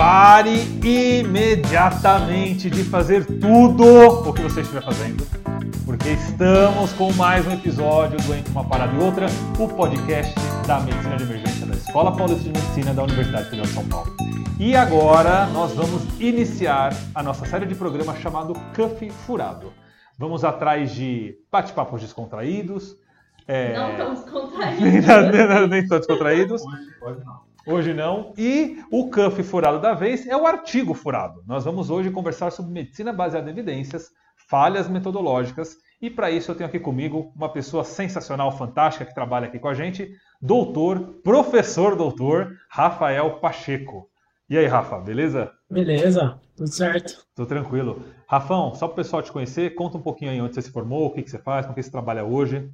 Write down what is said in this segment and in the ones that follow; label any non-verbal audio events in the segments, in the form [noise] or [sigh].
Pare imediatamente de fazer tudo o que você estiver fazendo, porque estamos com mais um episódio do Entre uma Parada e Outra, o podcast da Medicina de Emergência da Escola Paulista de Medicina da Universidade Federal de São Paulo. E agora nós vamos iniciar a nossa série de programa chamado Cuff Furado. Vamos atrás de bate-papos descontraídos. É... Não tão descontraídos. [laughs] nem tão [laughs] descontraídos. Hoje não. Hoje não. E o cuff furado da vez é o artigo furado. Nós vamos hoje conversar sobre medicina baseada em evidências, falhas metodológicas. E para isso eu tenho aqui comigo uma pessoa sensacional, fantástica, que trabalha aqui com a gente, doutor, professor doutor, Rafael Pacheco. E aí, Rafa, beleza? Beleza, tudo certo. Tô tranquilo. Rafão, só para o pessoal te conhecer, conta um pouquinho aí onde você se formou, o que, que você faz, com o que você trabalha hoje.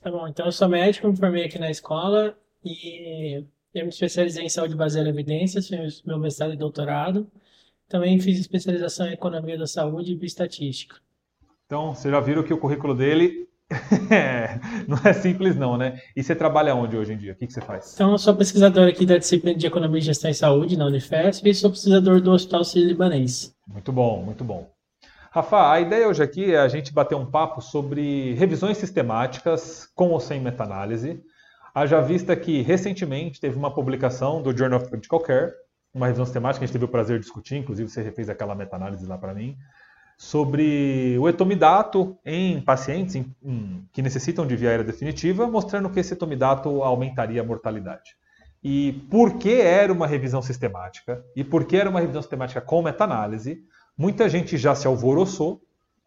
Tá bom, então eu sou médico, me formei aqui na escola e eu me especializei em saúde baseada em evidências, fiz meu mestrado e doutorado. Também fiz especialização em economia da saúde e bioestatística. Então, vocês já viram que o currículo dele [laughs] é, não é simples não, né? E você trabalha onde hoje em dia? O que, que você faz? Então, eu sou pesquisador aqui da disciplina de Economia e Gestão em Saúde na Unifesp e sou pesquisador do Hospital Sírio-Libanês. Muito bom, muito bom. Rafa, a ideia hoje aqui é a gente bater um papo sobre revisões sistemáticas com ou sem meta-análise. Haja vista que recentemente teve uma publicação do Journal of Critical Care, uma revisão sistemática que a gente teve o prazer de discutir, inclusive você fez aquela meta-análise lá para mim, sobre o etomidato em pacientes em, em, que necessitam de via aérea definitiva, mostrando que esse etomidato aumentaria a mortalidade. E por que era uma revisão sistemática? E por que era uma revisão sistemática com meta-análise? Muita gente já se alvoroçou,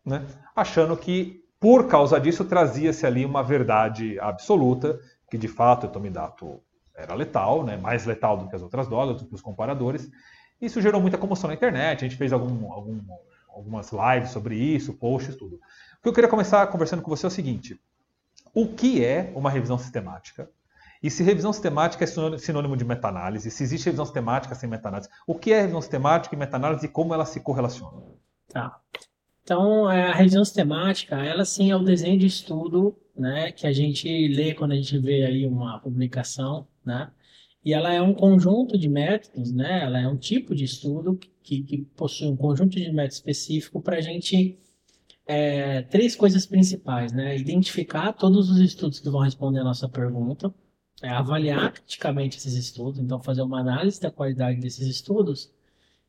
né, achando que por causa disso trazia-se ali uma verdade absoluta, que de fato o etomidato era letal, né, mais letal do que as outras drogas, do que os comparadores. Isso gerou muita comoção na internet, a gente fez algum, algum algumas lives sobre isso, posts, tudo. O que eu queria começar conversando com você é o seguinte: o que é uma revisão sistemática? E se revisão sistemática é sinônimo de meta-análise, se existe revisão sistemática sem meta-análise, o que é revisão sistemática e meta-análise e como elas se correlacionam? Tá. Então, a revisão sistemática, ela sim é o desenho de estudo, né, que a gente lê quando a gente vê aí uma publicação, né, e ela é um conjunto de métodos, né? Ela é um tipo de estudo que, que possui um conjunto de métodos específico para a gente é, três coisas principais, né? Identificar todos os estudos que vão responder a nossa pergunta, é, avaliar criticamente esses estudos, então fazer uma análise da qualidade desses estudos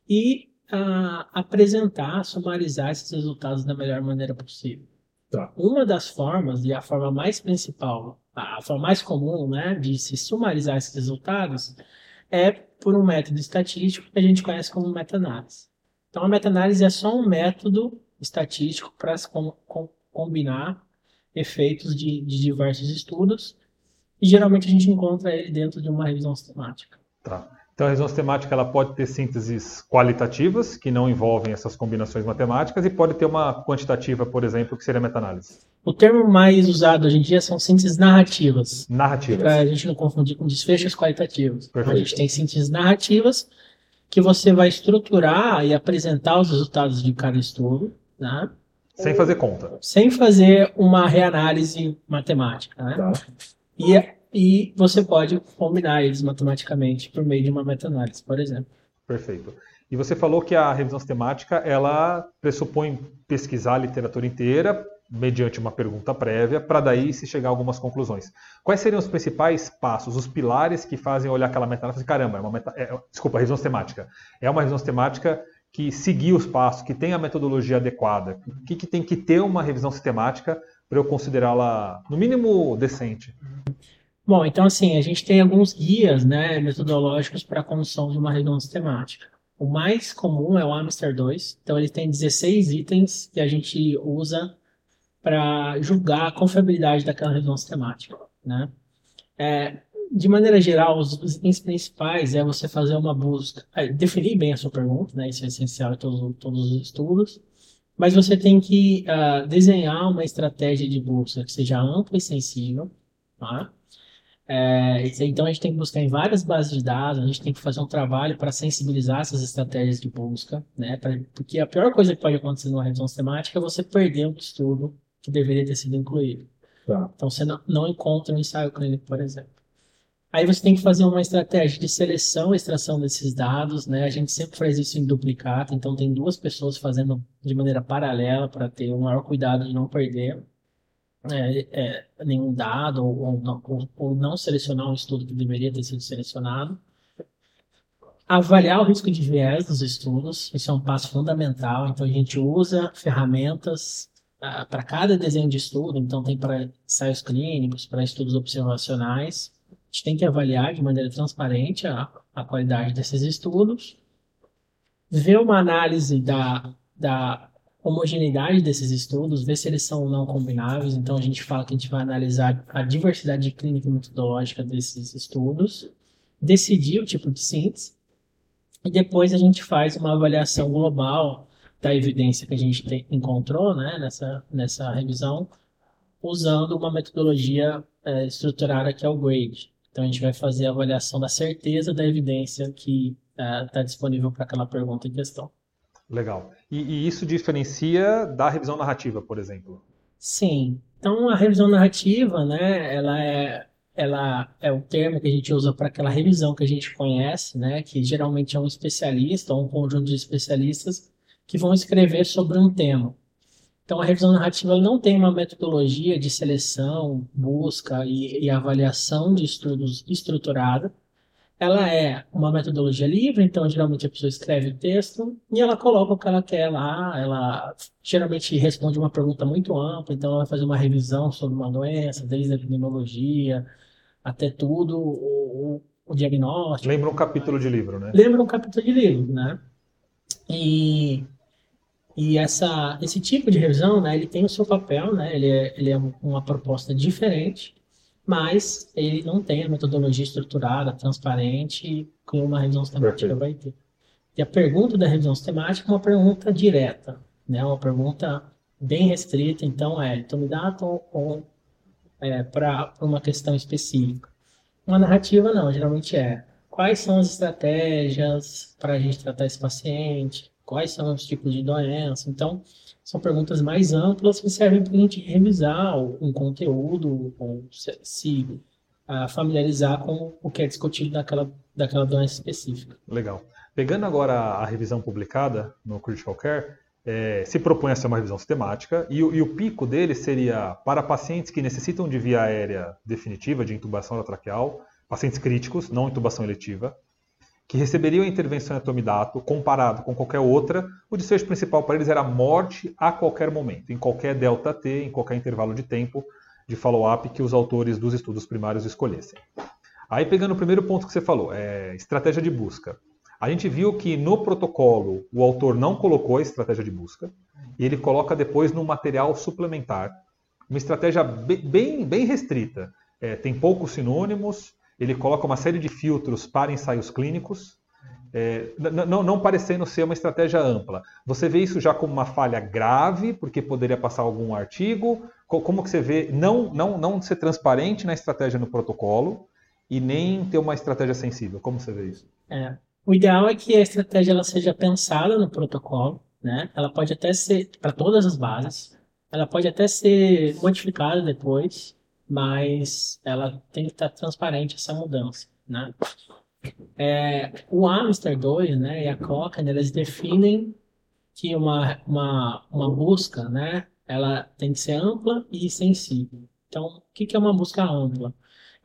e a, apresentar, sumarizar esses resultados da melhor maneira possível. Tá. Uma das formas, e a forma mais principal a forma mais comum né, de se sumarizar esses resultados é por um método estatístico que a gente conhece como meta-análise. Então, a meta-análise é só um método estatístico para com, com, combinar efeitos de, de, diversos estudos e geralmente a gente encontra ele dentro de uma revisão sistemática. Tá. Então, a revisão sistemática ela pode ter sínteses qualitativas, que não envolvem essas combinações matemáticas, e pode ter uma quantitativa, por exemplo, que seria meta-análise. O termo mais usado hoje em dia são sínteses narrativas. Narrativas. Para a gente não confundir com desfechos qualitativos. Perfeito. A gente tem sínteses narrativas que você vai estruturar e apresentar os resultados de cada estudo, né? Sem fazer conta. Sem fazer uma reanálise matemática, né? Tá. E e você pode combinar eles matematicamente por meio de uma meta-análise, por exemplo. Perfeito. E você falou que a revisão sistemática ela pressupõe pesquisar a literatura inteira mediante uma pergunta prévia para daí se chegar a algumas conclusões. Quais seriam os principais passos, os pilares que fazem olhar aquela meta-análise? Caramba, é uma meta, é, desculpa, revisão sistemática. É uma revisão sistemática que seguir os passos, que tem a metodologia adequada. O que, que tem que ter uma revisão sistemática para eu considerá-la, no mínimo, decente? Bom, então assim, a gente tem alguns guias né, metodológicos para a construção de uma revisão sistemática. O mais comum é o Amster 2, então ele tem 16 itens que a gente usa para julgar a confiabilidade daquela revisão sistemática. Né? É, de maneira geral, os, os, itens principais é você fazer uma busca, é, definir bem a sua pergunta, né? isso é essencial em todos, todos os estudos, mas você tem que uh, desenhar uma estratégia de busca que seja ampla e sensível, tá? É, então a gente tem que buscar em várias bases de dados, a gente tem que fazer um trabalho para sensibilizar essas estratégias de busca, né? Pra, porque a pior coisa que pode acontecer numa revisão sistemática é você perder um estudo que deveria ter sido incluído. Tá. Então você não, não encontra um ensaio clínico, por exemplo. Aí você tem que fazer uma estratégia de seleção e extração desses dados, né? A gente sempre faz isso em duplicata, então tem duas pessoas fazendo de maneira paralela para ter o maior cuidado de não perder é, é, nenhum dado ou, ou, não, ou, não selecionar um estudo que deveria ter sido selecionado. Avaliar o risco de viés dos estudos, isso é um passo fundamental. Então a gente usa ferramentas uh, para cada desenho de estudo, então tem para ensaios clínicos, para estudos observacionais a gente tem que avaliar de maneira transparente a, a qualidade desses estudos, ver uma análise da, da homogeneidade desses estudos, ver se eles são não combináveis. Então, a gente fala que a gente vai analisar a diversidade clínica e metodológica desses estudos, decidir o tipo de síntese, e depois a gente faz uma avaliação global da evidência que a gente encontrou né, nessa, nessa revisão, usando uma metodologia é, estruturada que é o GRADE. Então a gente vai fazer a avaliação da certeza da evidência que está é, disponível para aquela pergunta em questão. Legal. E, e, isso diferencia da revisão narrativa, por exemplo? Sim. Então a revisão narrativa, né, ela é ela é o termo que a gente usa para aquela revisão que a gente conhece, né, que geralmente é um especialista ou um conjunto de especialistas que vão escrever sobre um tema. Então, a revisão narrativa não tem uma metodologia de seleção, busca e, e avaliação de estudos estruturada. Ela é uma metodologia livre, então geralmente a pessoa escreve o texto e ela coloca o que ela quer lá. Ela geralmente responde uma pergunta muito ampla, então ela vai fazer uma revisão sobre uma doença, desde a epidemiologia até tudo, o, o diagnóstico. Lembra um capítulo de livro, né? Lembra um capítulo de livro, né? E e essa, esse tipo de revisão, né, ele tem o seu papel, né, ele é, ele é uma proposta diferente, mas ele não tem a metodologia estruturada, transparente, que uma revisão sistemática vai ter. E a pergunta da revisão sistemática é uma pergunta direta, né, uma pergunta bem restrita, então é, então me dá ou é, para uma questão específica. Uma narrativa não, geralmente é quais são as estratégias para a gente tratar esse paciente, quais são os tipos de doença. Então, são perguntas mais amplas que servem para a gente revisar um conteúdo, ou se, uh, familiarizar com o que é discutido daquela, daquela doença específica. Legal. Pegando agora a revisão publicada no Critical Care, é, se propõe a ser uma revisão sistemática e, e, o pico dele seria para pacientes que necessitam de via aérea definitiva, de intubação traqueal, pacientes críticos, não intubação eletiva, que receberiam a intervenção em atomidato, comparado com qualquer outra, o desfecho principal para eles era morte a qualquer momento, em qualquer delta T, em qualquer intervalo de tempo de follow-up que os autores dos estudos primários escolhessem. Aí pegando o primeiro ponto que você falou, é estratégia de busca. A gente viu que no protocolo o autor não colocou a estratégia de busca, e ele coloca depois no material suplementar uma estratégia bem, bem restrita. É, tem poucos sinônimos, ele coloca uma série de filtros para ensaios clínicos, é, não, não, parecendo ser uma estratégia ampla. Você vê isso já como uma falha grave, porque poderia passar algum artigo? Como que você vê não, não, não ser transparente na estratégia no protocolo e nem ter uma estratégia sensível? Como você vê isso? É. O ideal é que a estratégia ela seja pensada no protocolo, né? Ela pode até ser para todas as bases, ela pode até ser modificada depois, mas ela tem que estar transparente essa mudança, né? É, o Amster 2 né, e a Cochrane, eles definem que uma, uma, uma busca, né, ela tem que ser ampla e sensível. Então, o que, que é uma busca ampla?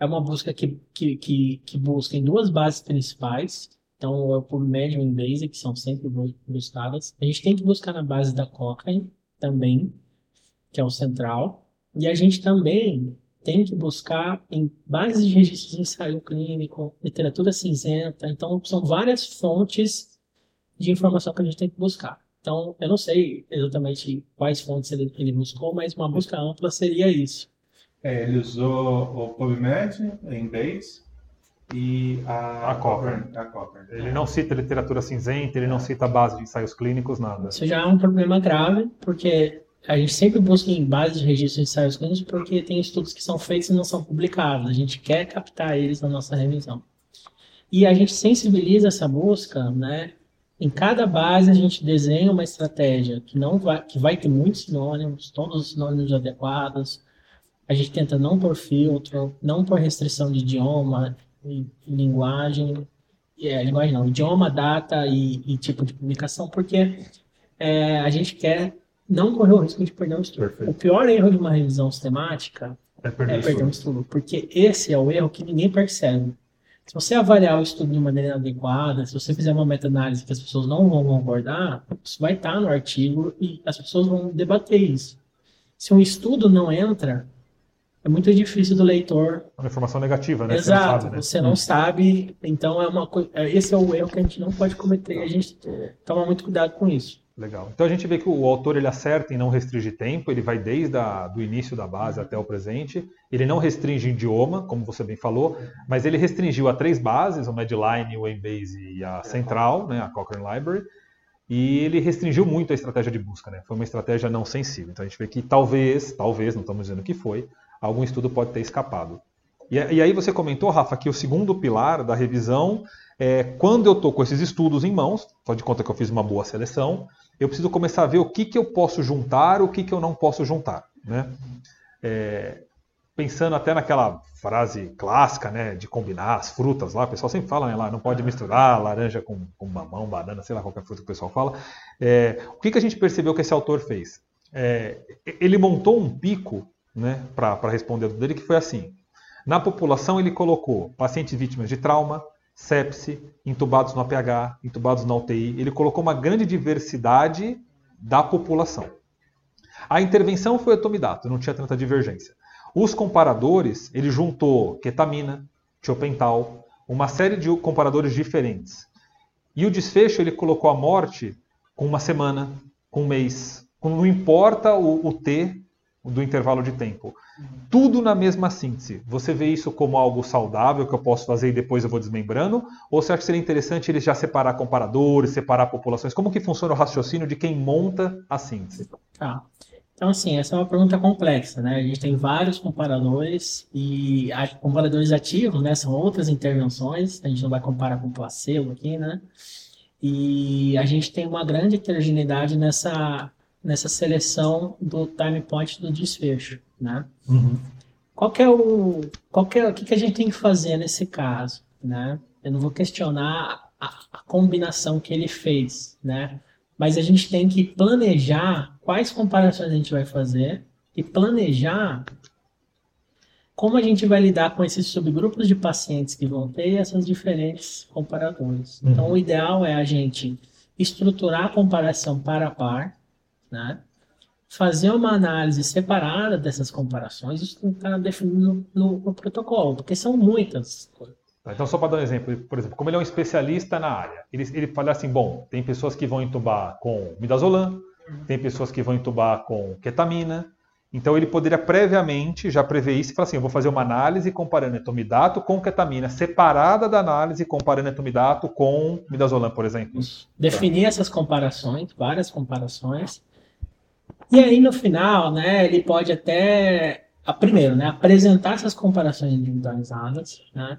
É uma busca que, que, que, que busca em duas bases principais, então o PubMed e o que são sempre buscadas. A gente tem que buscar na base da Cochrane também, que é o central, e a gente também tem que buscar em bases de registros de ensaio clínico, literatura cinzenta. Então, são várias fontes de informação que a gente tem que buscar. Então, eu não sei exatamente quais fontes ele, ele buscou, mas uma busca ampla seria isso. É, ele usou o PubMed, Embase e a, a Cochrane. A Cochrane. Ele não cita literatura cinzenta, ele não cita base de ensaios clínicos, nada. Isso já é um problema grave, porque a gente sempre busca em bases de registro de ensaios clínicos porque tem estudos que são feitos e não são publicados. A gente quer captar eles na nossa revisão. E a gente sensibiliza essa busca, né? Em cada base a gente desenha uma estratégia que não vai, que vai ter muitos sinônimos, todos os sinônimos adequados. A gente tenta não por filtro, não por restrição de idioma, e, e linguagem, é, linguagem não, idioma, data e, e tipo de publicação, porque é, a gente quer não correr o risco de perder um estudo. Perfeito. O pior erro de uma revisão sistemática É perder é perder um estudo. porque esse é o erro que ninguém percebe. Se você avaliar o estudo de maneira adequada, se você fizer uma meta-análise que as pessoas não vão concordar, isso vai estar no artigo e as pessoas vão debater isso. Se um estudo não entra, é muito difícil do leitor. É uma informação negativa, né? Você não Exato, sabe, né? você não sabe. Então é uma coisa. Esse é o erro que a gente não pode cometer. A gente toma muito cuidado com isso. Legal. Então a gente vê que o autor ele acerta em não restringir tempo, ele vai desde do início da base até o presente. Ele não restringe idioma, como você bem falou, mas ele restringiu a três bases, o Medline, o Embase e a Central, né, a Cochrane Library. E ele restringiu muito a estratégia de busca, né? Foi uma estratégia não sensível. Então a gente vê que talvez, talvez, não estamos dizendo que foi, algum estudo pode ter escapado. E, e aí você comentou, Rafa, que o segundo pilar da revisão é quando eu estou com esses estudos em mãos, só de conta que eu fiz uma boa seleção, eu preciso começar a ver o que, que eu posso juntar, o que, que eu não posso juntar. Né? É, pensando até naquela frase clássica né, de combinar as frutas lá, o pessoal sempre fala, né, lá, não pode misturar laranja com, com mamão, banana, sei lá qualquer fruta que o pessoal fala. É, o que, que a gente percebeu que esse autor fez? É, ele montou um pico né, para responder a dele que foi assim. Na população ele colocou pacientes vítimas de trauma, sepse, intubados no APH, intubados na UTI. Ele colocou uma grande diversidade da população. A intervenção foi etomidato, não tinha tanta divergência. Os comparadores, ele juntou ketamina, tiopental, uma série de comparadores diferentes. E o desfecho, ele colocou a morte com uma semana, com um mês, não importa o, o T do intervalo de tempo. Tudo na mesma síntese. Você vê isso como algo saudável que eu posso fazer e depois eu vou desmembrando? Ou você acha que seria interessante eles já separar comparadores, separar populações? Como que funciona o raciocínio de quem monta a síntese? Tá. Então, assim, essa é uma pergunta complexa, né? A gente tem vários comparadores e comparadores ativos, né? São outras intervenções, a gente não vai comparar com placebo aqui, né? E a gente tem uma grande heterogeneidade nessa, nessa seleção do time point do desfecho, né? Qual que é o, qual que é, o que que a gente tem que fazer nesse caso, né? Eu não vou questionar a, a combinação que ele fez, né? Mas a gente tem que planejar quais comparações a gente vai fazer e planejar como a gente vai lidar com esses subgrupos de pacientes que vão ter essas diferentes comparadores. Uhum. Então, o ideal é a gente estruturar a comparação par a par, né? fazer uma análise separada dessas comparações, isso tem que estar definido no, no- protocolo, porque são muitas. Tá, Então, só para dar um exemplo, por exemplo, como ele é um especialista na área, ele, ele fala assim: bom, tem pessoas que vão entubar com midazolam, tem pessoas que vão entubar com ketamina. Então, ele poderia previamente já prever isso e falar assim: eu vou fazer uma análise comparando etomidato com ketamina, separada da análise comparando etomidato com midazolam, por exemplo. Definir essas comparações, várias comparações. E aí, no final, né, ele pode até, a- primeiro, né, apresentar essas comparações individualizadas, né?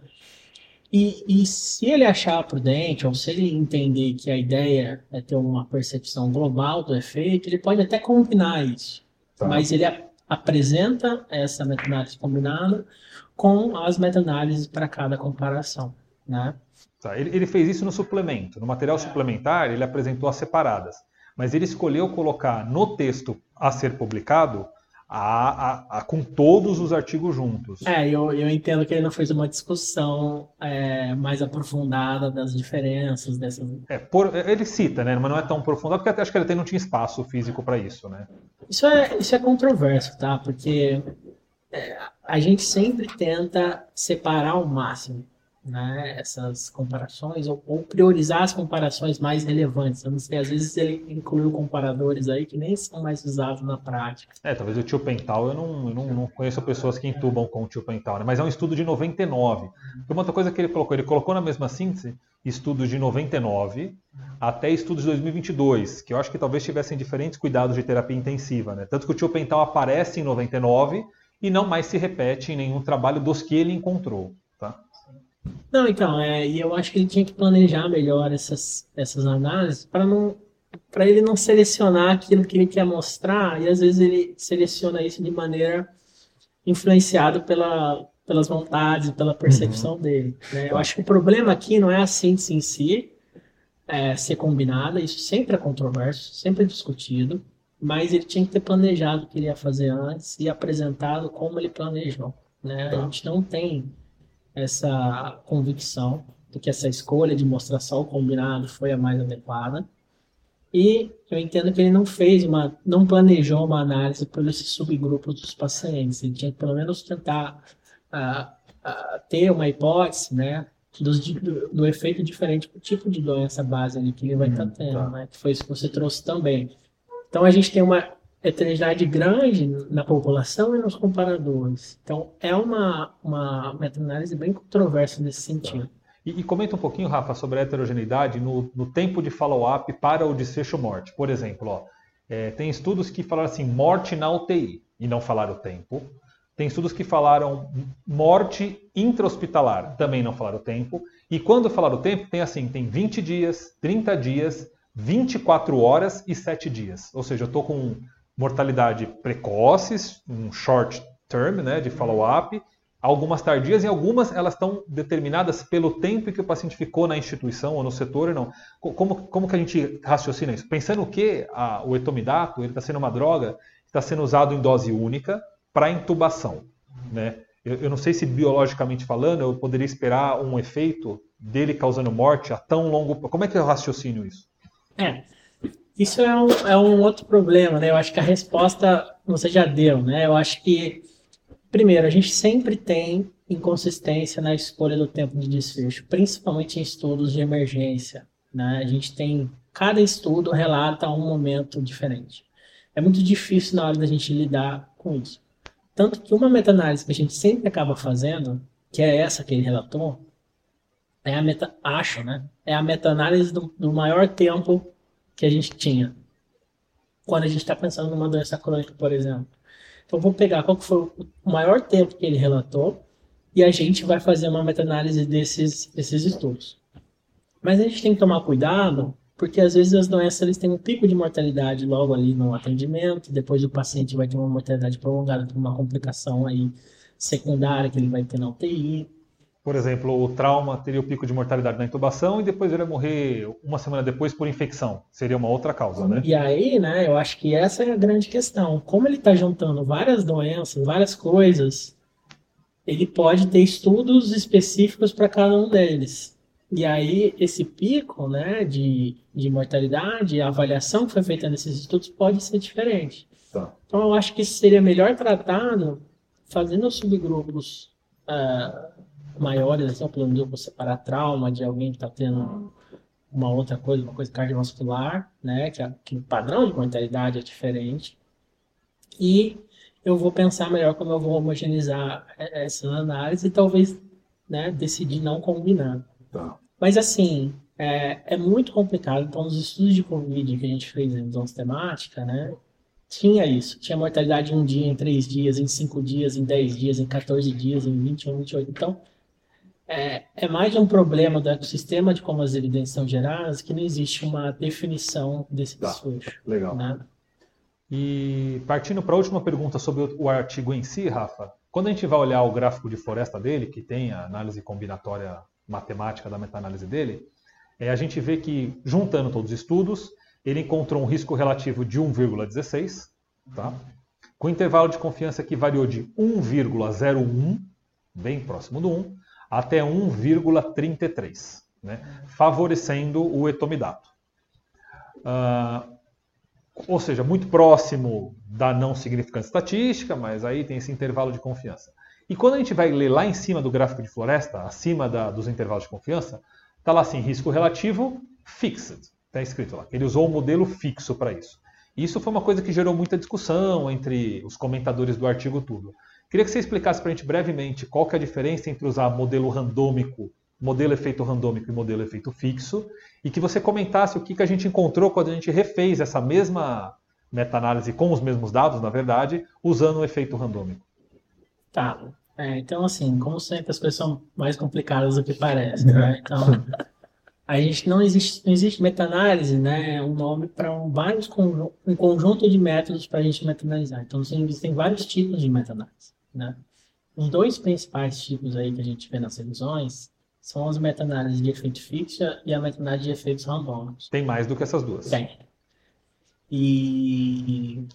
E, e se ele achar prudente, ou se ele entender que a ideia é ter uma percepção global do efeito, ele pode até combinar isso. Tá. Mas ele a- apresenta essa meta-análise combinada com as meta-análises para cada comparação, né? Tá, Ele, ele fez isso no suplemento. No material suplementar, ele apresentou as separadas. Mas ele escolheu colocar no texto a ser publicado a, a- a- com todos os artigos juntos. É, eu, eu entendo que ele não fez uma discussão é, mais aprofundada das diferenças dessas. É, por- ele cita, né? Mas não é tão aprofundado, porque até acho que ele até não tinha espaço físico para isso, né? Isso é, isso é controverso, tá? Porque é, a gente sempre tenta separar ao máximo, né, essas comparações ou, ou priorizar as comparações mais relevantes. Eu não sei, às vezes ele incluiu comparadores aí que nem são mais usados na prática. É, talvez o tio Pental, eu não, eu não, não conheço pessoas que entubam com o tio Pental, né? Mas é um estudo de 99. Foi uma outra coisa que ele colocou, ele colocou na mesma síntese estudos de 99 até estudos de 2022, que eu acho que talvez tivessem diferentes cuidados de terapia intensiva, né? Tanto que o tio Pental aparece em 99 e não mais se repete em nenhum trabalho dos que ele encontrou? Não, então, é, e eu acho que ele tinha que planejar melhor essas, essas análises para não para ele não selecionar aquilo que ele quer mostrar e às vezes ele seleciona isso de maneira influenciado pela, pelas vontades, pela percepção Uhum. dele. né? Eu acho que o problema aqui não é a síntese em si é, ser combinada, isso sempre é controverso, sempre é discutido, mas ele tinha que ter planejado o que ele ia fazer antes e apresentado como ele planejou. Né? A Tá. gente não tem essa convicção de que essa escolha de mostrar só o combinado foi a mais adequada. E eu entendo que ele não fez uma, não planejou uma análise por esses subgrupos dos pacientes. Ele tinha que pelo menos tentar ah, ah, ter uma hipótese, né, dos, do, do efeito diferente do tipo de doença base ali que ele vai estar Uhum, tendo, tá. né, que foi isso que você trouxe também. Então a gente tem uma heterogeneidade grande na população e nos comparadores. Então é uma, uma meta-análise bem controversa nesse sentido. E, e comenta um pouquinho, Rafa, sobre a heterogeneidade no, no tempo de follow-up para o desfecho morte. Por exemplo, ó, é, tem estudos que falaram assim, morte na UTI, e não falaram o tempo. Tem estudos que falaram morte intra-hospitalar, também não falaram o tempo. E quando falaram o tempo, tem assim, tem 20 dias, 30 dias, 24 horas e 7 dias. Ou seja, eu estou com mortalidade precoces, um short term, né, de follow-up, algumas tardias e algumas elas estão determinadas pelo tempo que o paciente ficou na instituição ou no setor ou não. Co- Como, como que a gente raciocina isso? Pensando que a- o etomidato está sendo uma droga que está sendo usado em dose única para intubação, né? Eu, eu não sei se biologicamente falando eu poderia esperar um efeito dele causando morte a tão longo. Como é que eu raciocino isso? É, isso é um, é um outro problema, né? Eu acho que a resposta você já deu, né? Eu acho que, primeiro, a gente sempre tem inconsistência na escolha do tempo de desfecho, principalmente em estudos de emergência, né? A gente tem, cada estudo relata um momento diferente. É muito difícil na hora da gente lidar com isso. Tanto que uma meta-análise que a gente sempre acaba fazendo, que é essa que ele relatou, é a meta, acho, né? É a meta-análise do, do maior tempo que a gente tinha. Quando a gente está pensando numa doença crônica, por exemplo. Então, vou pegar qual foi o maior tempo que ele relatou e a gente vai fazer uma meta-análise desses, desses estudos. Mas a gente tem que tomar cuidado, porque às vezes as doenças eles têm um pico de mortalidade logo ali no atendimento, depois o paciente vai ter uma mortalidade prolongada por uma complicação aí secundária que ele vai ter na UTI. Por exemplo, o trauma teria o pico de mortalidade na intubação e depois ele ia morrer uma semana depois por infecção. Seria uma outra causa, né? E aí, né, eu acho que essa é a grande questão. Como ele está juntando várias doenças, várias coisas, ele pode ter estudos específicos para cada um deles. E aí, esse pico, né, de, de mortalidade, a avaliação que foi feita nesses estudos pode ser diferente. Tá. Então, eu acho que seria melhor tratado fazendo os subgrupos ah, maiores, assim, por exemplo, separar trauma de alguém que está tendo uma outra coisa, uma coisa cardiovascular, né, que, a- que o padrão de mortalidade é diferente. E eu vou pensar melhor como eu vou homogeneizar eh, essa análise e talvez, né, decidir não combinar. Tá. Mas assim, é, é muito complicado. Então, nos estudos de Covid que a gente fez em visão sistemática, né, tinha isso. Tinha mortalidade em um dia, em três dias, em cinco dias, em 10 dias, em 14 dias, em 21, 28. Então, é, é mais um problema do ecossistema de como as evidências são geradas que não existe uma definição desse Tá. desfecho, Legal. né? E partindo para a última pergunta sobre o, artigo em si, Rafa, quando a gente vai olhar o gráfico de floresta dele, que tem a análise combinatória matemática da meta-análise dele, é, a gente vê que, juntando todos os estudos, ele encontrou um risco relativo de 1,16, tá? com intervalo de confiança que variou de 1,01, bem próximo do 1, até 1,33, né? favorecendo o etomidato. Ah, ou seja, muito próximo da não significância estatística, mas aí tem esse intervalo de confiança. E quando a gente vai ler lá em cima do gráfico de floresta, acima da- dos intervalos de confiança, está lá assim, risco relativo fixed. Está escrito lá. Ele usou o modelo fixo para isso. Isso foi uma coisa que gerou muita discussão entre os comentadores do artigo tudo. Queria que você explicasse para a gente brevemente qual que é a diferença entre usar modelo randômico, modelo efeito randômico e modelo efeito fixo, e que você comentasse o que, que a gente encontrou quando a gente refez essa mesma meta-análise com os mesmos dados, na verdade, usando o efeito randômico. Tá. É, então, assim, como sempre, as coisas são mais complicadas do que parecem, né? Então, a gente não existe, não existe meta-análise, né? É um nome para um, vários um conjunto de métodos para a gente meta-analisar. Então, existem vários tipos de meta-análise, né? os dois principais tipos aí que a gente vê nas revisões são as meta-análises de efeito fixo e a meta-análise de efeitos randômicos. Tem mais do que essas duas. Tem. E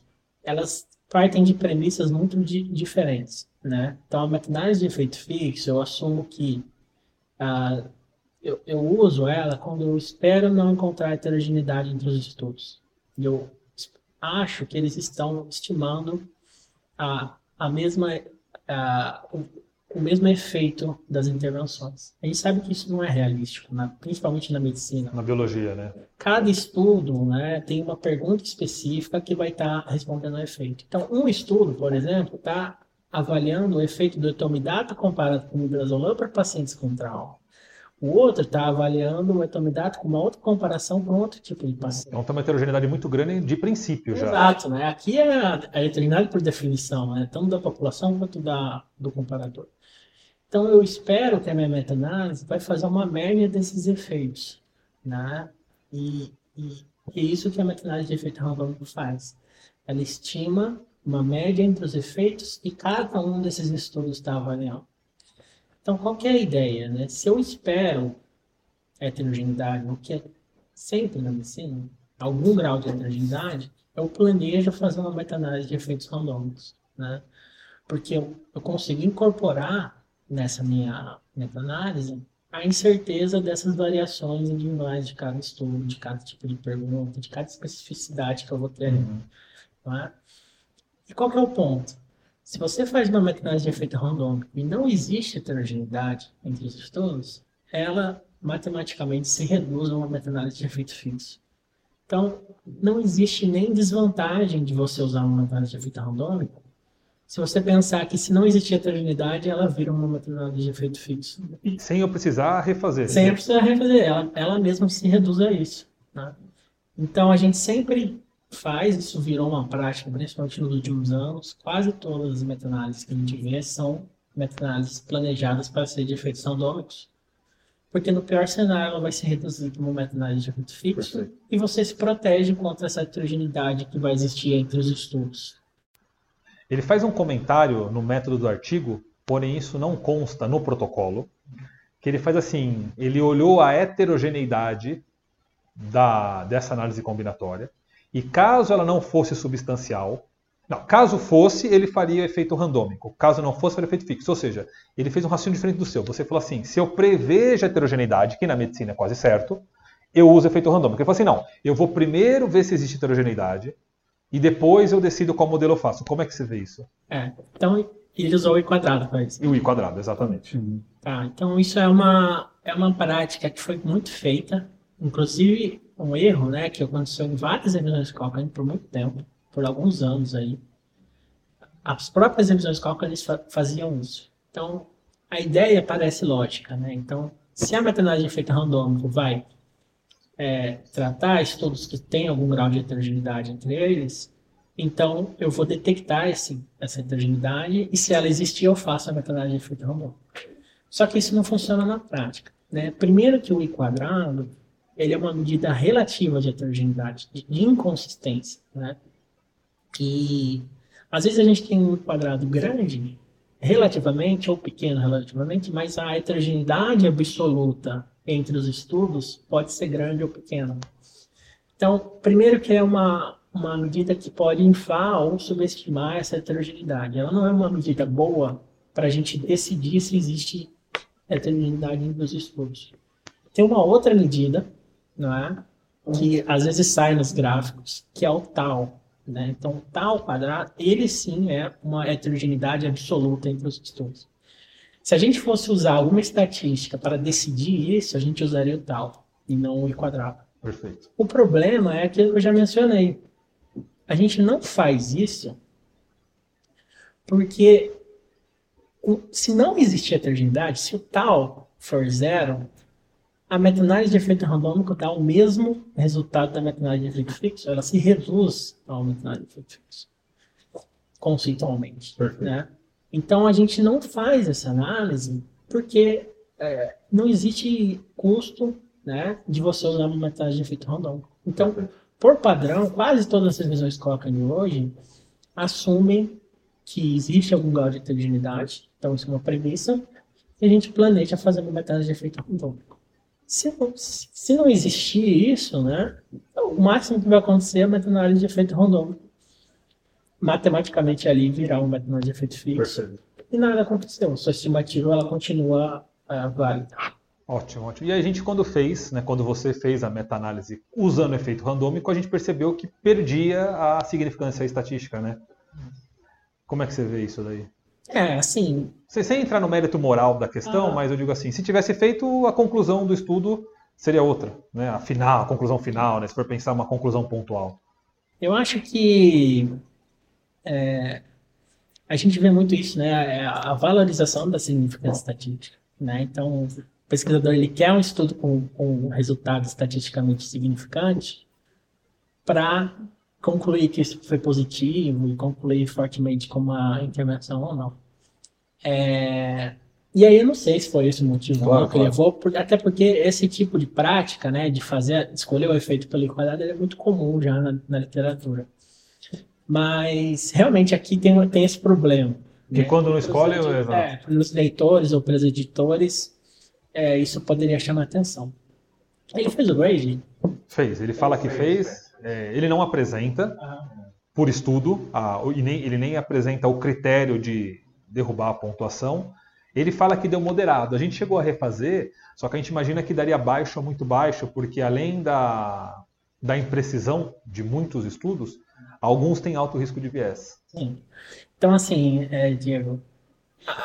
elas partem de premissas muito di diferentes, né? Então, a meta-análise de efeito fixo, eu assumo que ah, eu, eu uso ela quando eu espero não encontrar heterogeneidade entre os estudos. Eu acho que eles estão estimando a, a mesma, a, o, o mesmo efeito das intervenções. A gente sabe que isso não é realístico, né? principalmente na medicina. Na biologia, né? Cada estudo né, tem uma pergunta específica que vai estar tá respondendo ao efeito. Então, um estudo, por exemplo, está avaliando o efeito do etomidato comparado com o midazolam para pacientes com trauma. O outro está avaliando o etomidato com uma outra comparação com outro tipo de paciente. Então tem uma heterogeneidade muito grande de princípio já. Exato, né? Aqui é a heterogeneidade por definição, né? tanto da população quanto da, do comparador. Então eu espero que a minha meta-análise vai fazer uma média desses efeitos, né? E, e, e é isso que a meta-análise de efeito randômico faz. Ela estima uma média entre os efeitos e cada um desses estudos está avaliando. Então, qual que é a ideia? Né? Se eu espero heterogeneidade, o que é sempre na medicina, algum grau de heterogeneidade, eu planejo fazer uma meta-análise de efeitos randômicos. Né? Porque eu, eu consigo incorporar nessa minha meta-análise a incerteza dessas variações individuais de cada estudo, de cada tipo de pergunta, de cada especificidade que eu vou ter. Uhum. É? E qual que é o ponto? Se você faz uma meta-análise de efeito randômico e não existe heterogeneidade entre os estudos, ela matematicamente se reduz a uma meta-análise de efeito fixo. Então, não existe nem desvantagem de você usar uma meta-análise de efeito randômico se você pensar que se não existir heterogeneidade, ela vira uma meta-análise de efeito fixo. Sem eu precisar refazer. Sem eu precisar refazer. Ela, ela mesma se reduz a isso. Né? Então, a gente sempre faz, isso virou uma prática, principalmente nos últimos anos, quase todas as meta-análises que a gente vê são meta-análises planejadas para ser de efeitos randômicos, porque no pior cenário ela vai se reduzir para uma meta-análise de efeito fixo Perfeito. e você se protege contra essa heterogeneidade que vai existir entre os estudos. Ele faz um comentário no método do artigo, porém isso não consta no protocolo, que ele faz assim, ele olhou a heterogeneidade da, dessa análise combinatória, e caso ela não fosse substancial, não, caso fosse, ele faria efeito randômico. Caso não fosse, faria efeito fixo. Ou seja, ele fez um raciocínio diferente do seu. Você falou assim: se eu prevejo a heterogeneidade, que na medicina é quase certo, eu uso efeito randômico. Ele falou assim: não, eu vou primeiro ver se existe heterogeneidade e depois eu decido qual modelo eu faço. Como é que você vê isso? É, então ele usou o I quadrado para isso. E o I quadrado, exatamente. Tá, então isso é uma, é uma prática que foi muito feita, inclusive um erro, né, que aconteceu em várias revisões Cochrane por muito tempo, por alguns anos aí. As próprias revisões Cochrane faziam isso. Então, a ideia parece lógica, né? Então, se a meta-análise feita randômico vai é, tratar estudos que têm algum grau de heterogeneidade entre eles, então eu vou detectar esse, essa heterogeneidade e se ela existir, eu faço a meta-análise feita randômico. Só que isso não funciona na prática. Né? Primeiro que o I quadrado ele é uma medida relativa de heterogeneidade, de, inconsistência, né? E às vezes a gente tem um quadrado grande, relativamente, ou pequeno relativamente, mas a heterogeneidade absoluta entre os estudos pode ser grande ou pequena. Então, primeiro que é uma, uma medida que pode inflar ou subestimar essa heterogeneidade. Ela não é uma medida boa para a gente decidir se existe heterogeneidade entre os estudos. Tem uma outra medida não é? Que às vezes sai nos gráficos, que é o tal. Né? Então, tal quadrado, ele sim é uma heterogeneidade absoluta entre os estudos. Se a gente fosse usar alguma estatística para decidir isso, a gente usaria o tal e não o i quadrado. Perfeito. O problema é aquilo que eu já mencionei. A gente não faz isso porque se não existir heterogeneidade, se o tal for zero, a meta-análise de efeito randômico dá o mesmo resultado da meta-análise de efeito fixo, ela se reduz ao meta-análise de efeito fixo, conceitualmente. Né? Então, a gente não faz essa análise porque é, não existe custo né, de você usar uma meta-análise de efeito randômico. Então, por padrão, quase todas as revisões Cochrane hoje assumem que existe algum grau de heterogeneidade, então isso é uma premissa, e a gente planeja fazer uma metade de efeito randômico. Se não, se não existir isso, né, o máximo que vai acontecer é uma meta-análise de efeito randômico. Matematicamente ali virar uma meta-análise de efeito fixo. Perfeito. E nada aconteceu. Sua estimativa ela continua uh, válida. Ótimo, ótimo. E a gente, quando fez, né, quando você fez a meta-análise usando efeito randômico, a gente percebeu que perdia a significância estatística, né? Como é que você vê isso daí? É, assim. Sem entrar no mérito moral da questão, Ah. mas eu digo assim, se tivesse feito a conclusão do estudo seria outra, né? A final, a conclusão final, né? Se for pensar uma conclusão pontual. Eu acho que é, a gente vê muito isso, né? É A a valorização da significância estatística, né? Então, o pesquisador ele quer um estudo com, com um resultado estatisticamente significante para concluir que isso foi positivo e concluir fortemente com uma intervenção ou não. É, e aí eu não sei se foi esse o motivo Claro, não que claro. levou, por- até porque esse tipo de prática, né, de fazer, escolher o efeito pela ele é muito comum já na, na literatura. Mas realmente aqui tem, tem esse problema. E né? quando não escolhe, Pelos edi- exato. é, pelos leitores ou pelos editores, é, isso poderia chamar atenção. Ele fez o grade? Fez. Ele fala que fez. É, ele não apresenta por estudo, a- e nem- ele nem apresenta o critério de derrubar a pontuação. Ele fala que deu moderado. A gente chegou a refazer, só que a gente imagina que daria baixo ou muito baixo, porque além da, da imprecisão de muitos estudos, alguns têm alto risco de viés. Sim. Então, assim, é, Diego,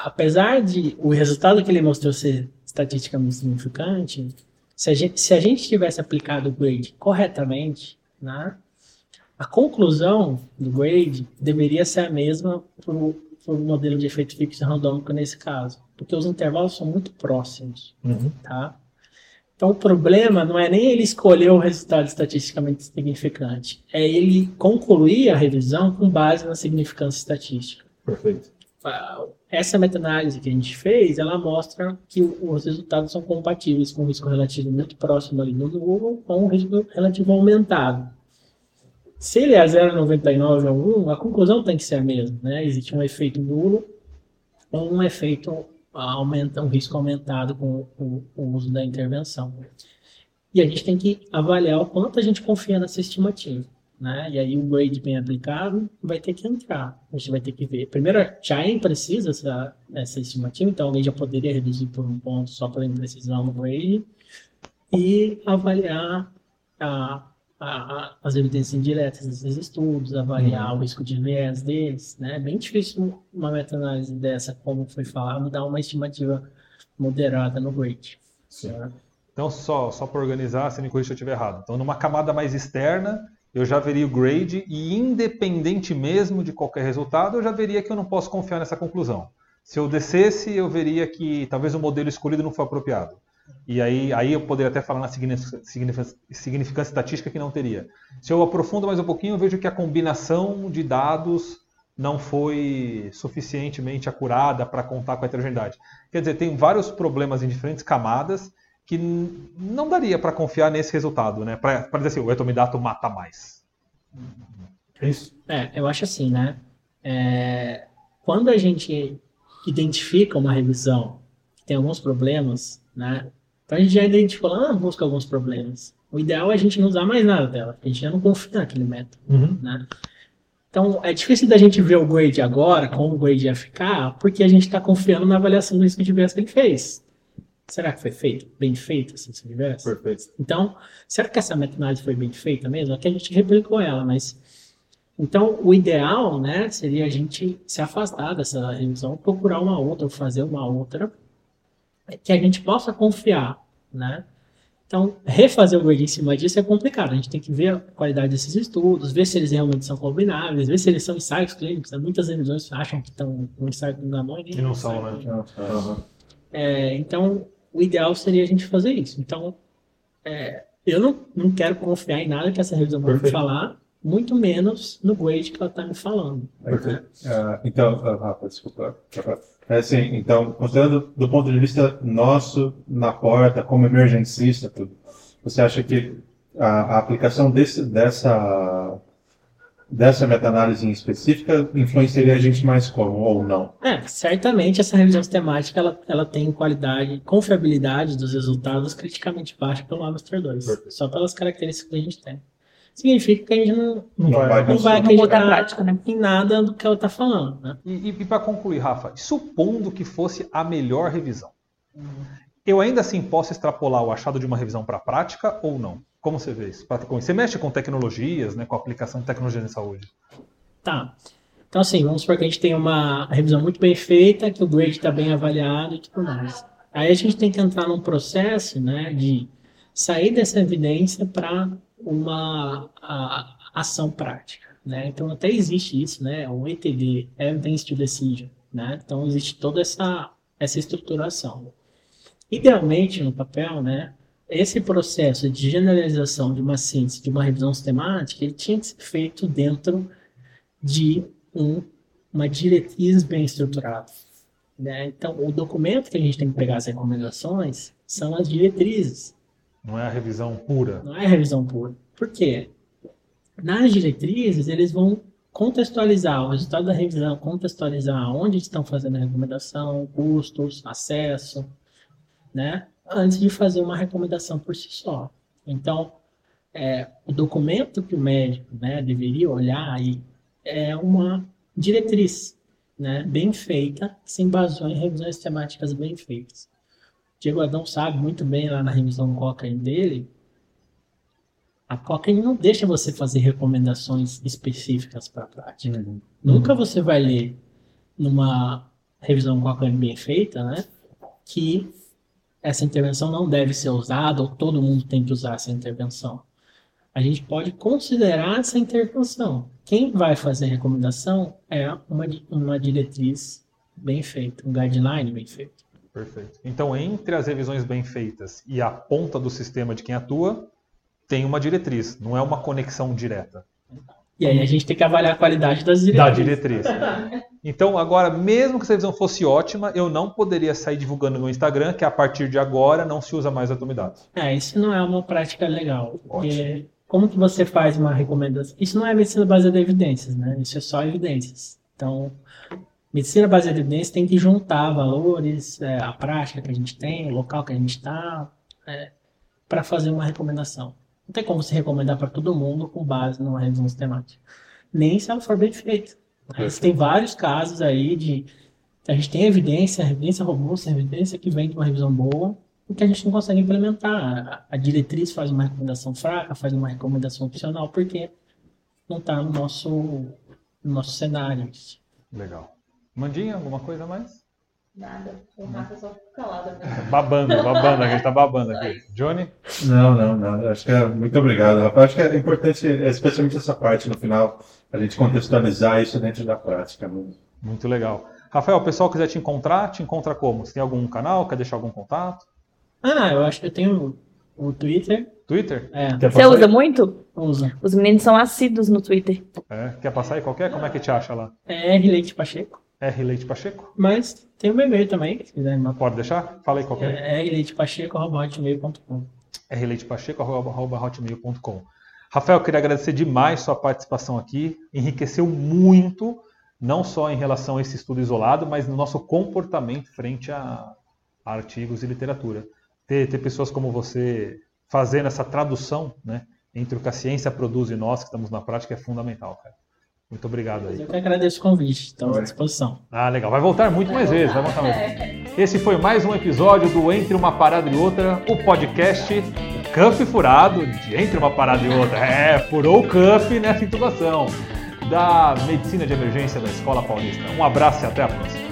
apesar de o resultado que ele mostrou ser estatisticamente significante, se a gente, se a gente tivesse aplicado o grade corretamente, né, a conclusão do grade deveria ser a mesma para o modelo de efeito fixo randômico nesse caso, porque os intervalos são muito próximos tá? Então o problema não é nem ele escolher o resultado estatisticamente significante, é ele concluir a revisão com base na significância estatística. Perfeito. Essa meta-análise que a gente fez, ela mostra que o- os resultados são compatíveis com um risco relativo muito próximo ali no nulo ou um risco relativo aumentado. Se ele é 0,99 ou 1, a conclusão tem que ser a mesma, né? Existe um efeito nulo ou um efeito aumenta, um risco aumentado com o, o uso da intervenção. E a gente tem que avaliar o quanto a gente confia nessa estimativa, né? E aí o grade bem aplicado vai ter que entrar. A gente vai ter que ver. Primeiro, já é imprecisa essa, essa estimativa, então alguém já poderia reduzir por um ponto só pela imprecisão no grade e avaliar a, a- a- as evidências indiretas desses estudos, avaliar o risco de viés deles, né? É bem difícil uma meta-análise dessa, como foi falado, dar uma estimativa moderada no grade. né? Então, só, só para organizar, se me corrija se eu estiver errado. Então, numa camada mais externa, eu já veria o grade e, independente mesmo de qualquer resultado, eu já veria que eu não posso confiar nessa conclusão. Se eu descesse, eu veria que talvez o modelo escolhido não foi apropriado. E aí, aí eu poderia até falar na signific- signific- significância estatística que não teria. Se eu aprofundo mais um pouquinho, eu vejo que a combinação de dados não foi suficientemente acurada para contar com a heterogeneidade. Quer dizer, tem vários problemas em diferentes camadas que não daria para confiar nesse resultado, né? Para dizer assim, o etomidato mata mais. Isso. É, eu acho assim, né? É, quando a gente identifica uma revisão que tem alguns problemas, né? Então a gente já identificou lá, ah, busca alguns problemas. O ideal é a gente não usar mais nada dela, porque a gente já não confia naquele método, né? Então é difícil da gente ver o grade agora, como o grade ia ficar, porque a gente está confiando na avaliação do risco de viés que ele fez. Será que foi feito? Bem feito esse risco de viés? Perfeito. Então, será que essa meta-análise foi bem feita mesmo? Aqui a gente replicou ela, mas. Então, o ideal, né, seria a gente se afastar dessa revisão, procurar uma outra, ou fazer uma outra, que a gente possa confiar, né? Então, refazer o grade em cima disso é complicado. A gente tem que ver a qualidade desses estudos, ver se eles realmente são combináveis, ver se eles são ensaios clínicos. né? Muitas revisões acham que estão com ensaio clínico na mão e nem E não um são, né? É, então, o ideal seria a gente fazer isso. Então, é, eu não, não quero confiar em nada que essa revisão vai me falar, muito menos no grade que ela está me falando. Perfeito. Ah, então, Rafa, desculpa. É assim, então, considerando do ponto de vista nosso na porta, como emergencista, tudo, você acha que a, a aplicação desse, dessa dessa meta-análise em específica influenciaria a gente mais como, ou não? É, certamente essa revisão sistemática ela, ela tem qualidade, confiabilidade dos resultados criticamente baixa pelo Amster 2, Perfeito. só pelas características que a gente tem. Significa que a gente não, Não Não vai, não vai acreditar prática, né? em nada do que ela está falando, né? E, e para concluir, Rafa, supondo que fosse a melhor revisão, eu ainda assim posso extrapolar o achado de uma revisão para a prática ou não? Como você vê isso? Pra- Você mexe com tecnologias, né, com aplicação de tecnologia em saúde? Tá. Então, assim, vamos supor que a gente tem uma revisão muito bem feita, que o grade está bem avaliado e tudo mais. Aí a gente tem que entrar num processo, né, de sair dessa evidência para uma a- ação prática, né? Então, até existe isso, né, o ETD, Evidence to Decision, né? Então, existe toda essa, essa estruturação. Idealmente, no papel, né, esse processo de generalização de uma síntese, de uma revisão sistemática, ele tinha que ser feito dentro de um- uma diretriz bem estruturada. né? Então, o documento que a gente tem que pegar as recomendações são as diretrizes, Não é a revisão pura. não é a revisão pura. Por quê? Nas diretrizes, eles vão contextualizar o resultado da revisão, contextualizar onde estão fazendo a recomendação, custos, acesso, né? Antes de fazer uma recomendação por si só. Então, é, o documento que o médico né, deveria olhar aí é uma diretriz né, bem feita, que se em revisões temáticas bem feitas. Diego Adão sabe muito bem lá na revisão Cochrane dele, a Cochrane não deixa você fazer recomendações específicas para a prática. Nunca você vai ler numa revisão Cochrane bem feita, né, que essa intervenção não deve ser usada ou todo mundo tem que usar essa intervenção. A gente pode considerar essa intervenção. Quem vai fazer a recomendação é uma, uma diretriz bem feita, um guideline bem feito. Perfeito. Então, entre as revisões bem feitas e a ponta do sistema de quem atua, tem uma diretriz, não é uma conexão direta. E aí a gente tem que avaliar a qualidade das Da diretrizes. diretriz. Então, agora, mesmo que essa revisão fosse ótima, eu não poderia sair divulgando no Instagram que a partir de agora não se usa mais atomidados. É, isso não é uma prática legal. Porque como que você faz uma recomendação? Isso não é medicina baseada em evidências, né? Isso é só evidências. Então, medicina baseada em evidências tem que juntar valores, é, a prática que a gente tem, o local que a gente está, para fazer uma recomendação. Não tem como você recomendar para todo mundo com base numa revisão sistemática. Nem se ela for bem feita. Mas tem vários casos aí de a gente tem evidência, evidência robusta, evidência que vem de uma revisão boa, e que a gente não consegue implementar. A, a diretriz faz uma recomendação fraca, faz uma recomendação opcional, porque não está no nosso, no nosso cenário. Legal. Mandinha, alguma coisa a mais? Nada. O Rafa só fica calado. Né? [laughs] Babando, babando, a gente tá babando aqui. Johnny? Não, não, não. Acho que é muito obrigado, Rafa. Acho que é importante, especialmente essa parte no final, a gente contextualizar isso dentro da prática. né? Muito legal. Rafael, o pessoal quiser te encontrar, te encontra como? Você tem algum canal? Quer deixar algum contato? Ah, eu acho que eu tenho o Twitter. Twitter? É, Você usa aí? muito? usa. Os meninos são assíduos no Twitter. É, quer passar aí qualquer? Como é que te acha lá? É R Leite Pacheco. R Leite Pacheco? Mas tem o meu e-mail também, se quiser. Pode deixar? Fala aí qualquer. É rleitepacheco.com. rleitepacheco.hotmail.com Rafael, queria agradecer demais sua participação aqui. Enriqueceu muito, não só em relação a esse estudo isolado, mas no nosso comportamento frente a, a artigos e literatura. Ter, ter pessoas como você fazendo essa tradução né, entre o que a ciência produz e nós que estamos na prática é fundamental, cara. Muito obrigado aí. Eu que agradeço o convite, estamos à disposição. Ah, legal. Vai voltar muito mais vezes. Vai voltar mais vezes. Esse foi mais um episódio do Entre uma Parada e Outra, o podcast Cuff Furado de Entre uma Parada e Outra. É, furou o cuff nessa intubação da Medicina de Emergência da Escola Paulista. Um abraço e até a próxima.